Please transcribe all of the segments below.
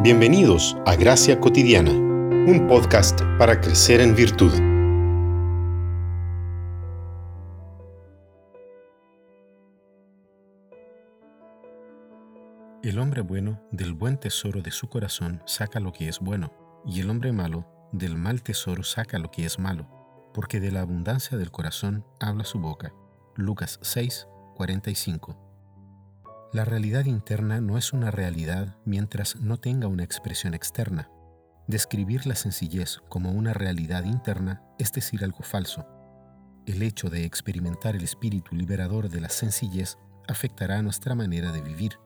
Bienvenidos a Gracia Cotidiana, un podcast para crecer en virtud. El hombre bueno del buen tesoro de su corazón saca lo que es bueno, y el hombre malo del mal tesoro saca lo que es malo, porque de la abundancia del corazón habla su boca. Lucas 6, 45. La realidad interna no es una realidad mientras no tenga una expresión externa. Describir la sencillez como una realidad interna es decir algo falso. El hecho de experimentar el espíritu liberador de la sencillez afectará nuestra manera de vivir.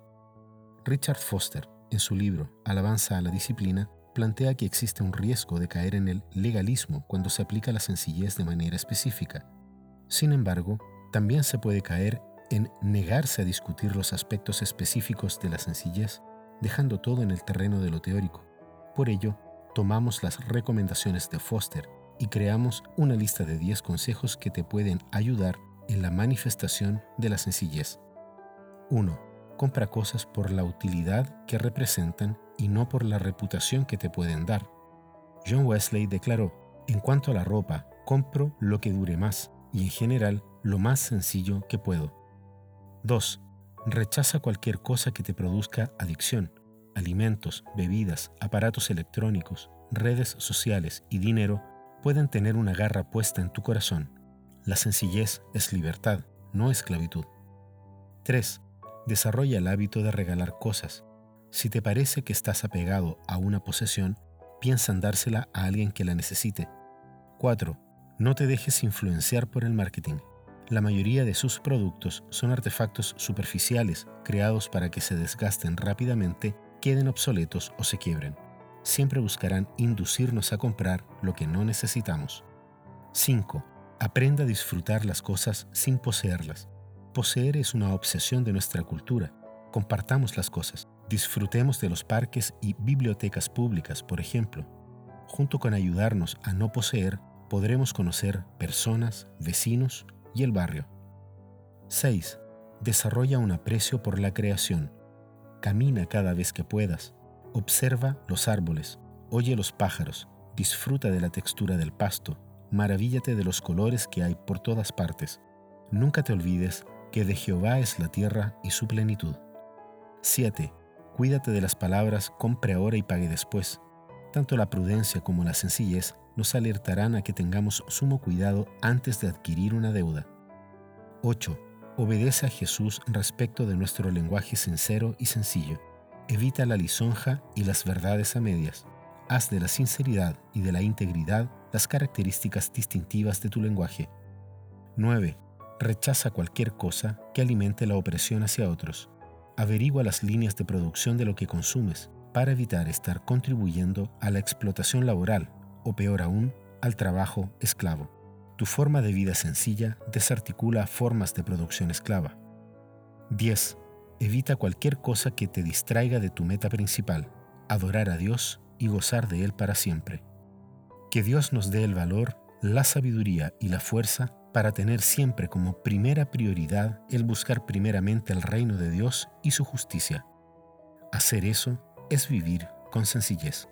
Richard Foster, en su libro Alabanza a la Disciplina, plantea que existe un riesgo de caer en el legalismo cuando se aplica la sencillez de manera específica. Sin embargo, también se puede caer en negarse a discutir los aspectos específicos de la sencillez, dejando todo en el terreno de lo teórico. Por ello, tomamos las recomendaciones de Foster y creamos una lista de 10 consejos que te pueden ayudar en la manifestación de la sencillez. 1. Compra cosas por la utilidad que representan y no por la reputación que te pueden dar. John Wesley declaró, en cuanto a la ropa, compro lo que dure más y en general lo más sencillo que puedo. 2. Rechaza cualquier cosa que te produzca adicción. Alimentos, bebidas, aparatos electrónicos, redes sociales y dinero pueden tener una garra puesta en tu corazón. La sencillez es libertad, no esclavitud. 3. Desarrolla el hábito de regalar cosas. Si te parece que estás apegado a una posesión, piensa en dársela a alguien que la necesite. 4. No te dejes influenciar por el marketing. La mayoría de sus productos son artefactos superficiales creados para que se desgasten rápidamente, queden obsoletos o se quiebren. Siempre buscarán inducirnos a comprar lo que no necesitamos. 5. Aprenda a disfrutar las cosas sin poseerlas. Poseer es una obsesión de nuestra cultura. Compartamos las cosas. Disfrutemos de los parques y bibliotecas públicas, por ejemplo. Junto con ayudarnos a no poseer, podremos conocer personas, vecinos y el barrio. 6. Desarrolla un aprecio por la creación. Camina cada vez que puedas. Observa los árboles. Oye los pájaros. Disfruta de la textura del pasto. Maravíllate de los colores que hay por todas partes. Nunca te olvides que de Jehová es la tierra y su plenitud. 7. Cuídate de las palabras compre ahora y pague después. Tanto la prudencia como la sencillez nos alertarán a que tengamos sumo cuidado antes de adquirir una deuda. 8. Obedece a Jesús respecto de nuestro lenguaje sincero y sencillo. Evita la lisonja y las verdades a medias. Haz de la sinceridad y de la integridad las características distintivas de tu lenguaje. 9. Rechaza cualquier cosa que alimente la opresión hacia otros. Averigua las líneas de producción de lo que consumes para evitar estar contribuyendo a la explotación laboral o peor aún, al trabajo esclavo. Tu forma de vida sencilla desarticula formas de producción esclava. 10. Evita cualquier cosa que te distraiga de tu meta principal, adorar a Dios y gozar de Él para siempre. Que Dios nos dé el valor, la sabiduría y la fuerza para tener siempre como primera prioridad el buscar primeramente el reino de Dios y su justicia. Hacer eso es vivir con sencillez.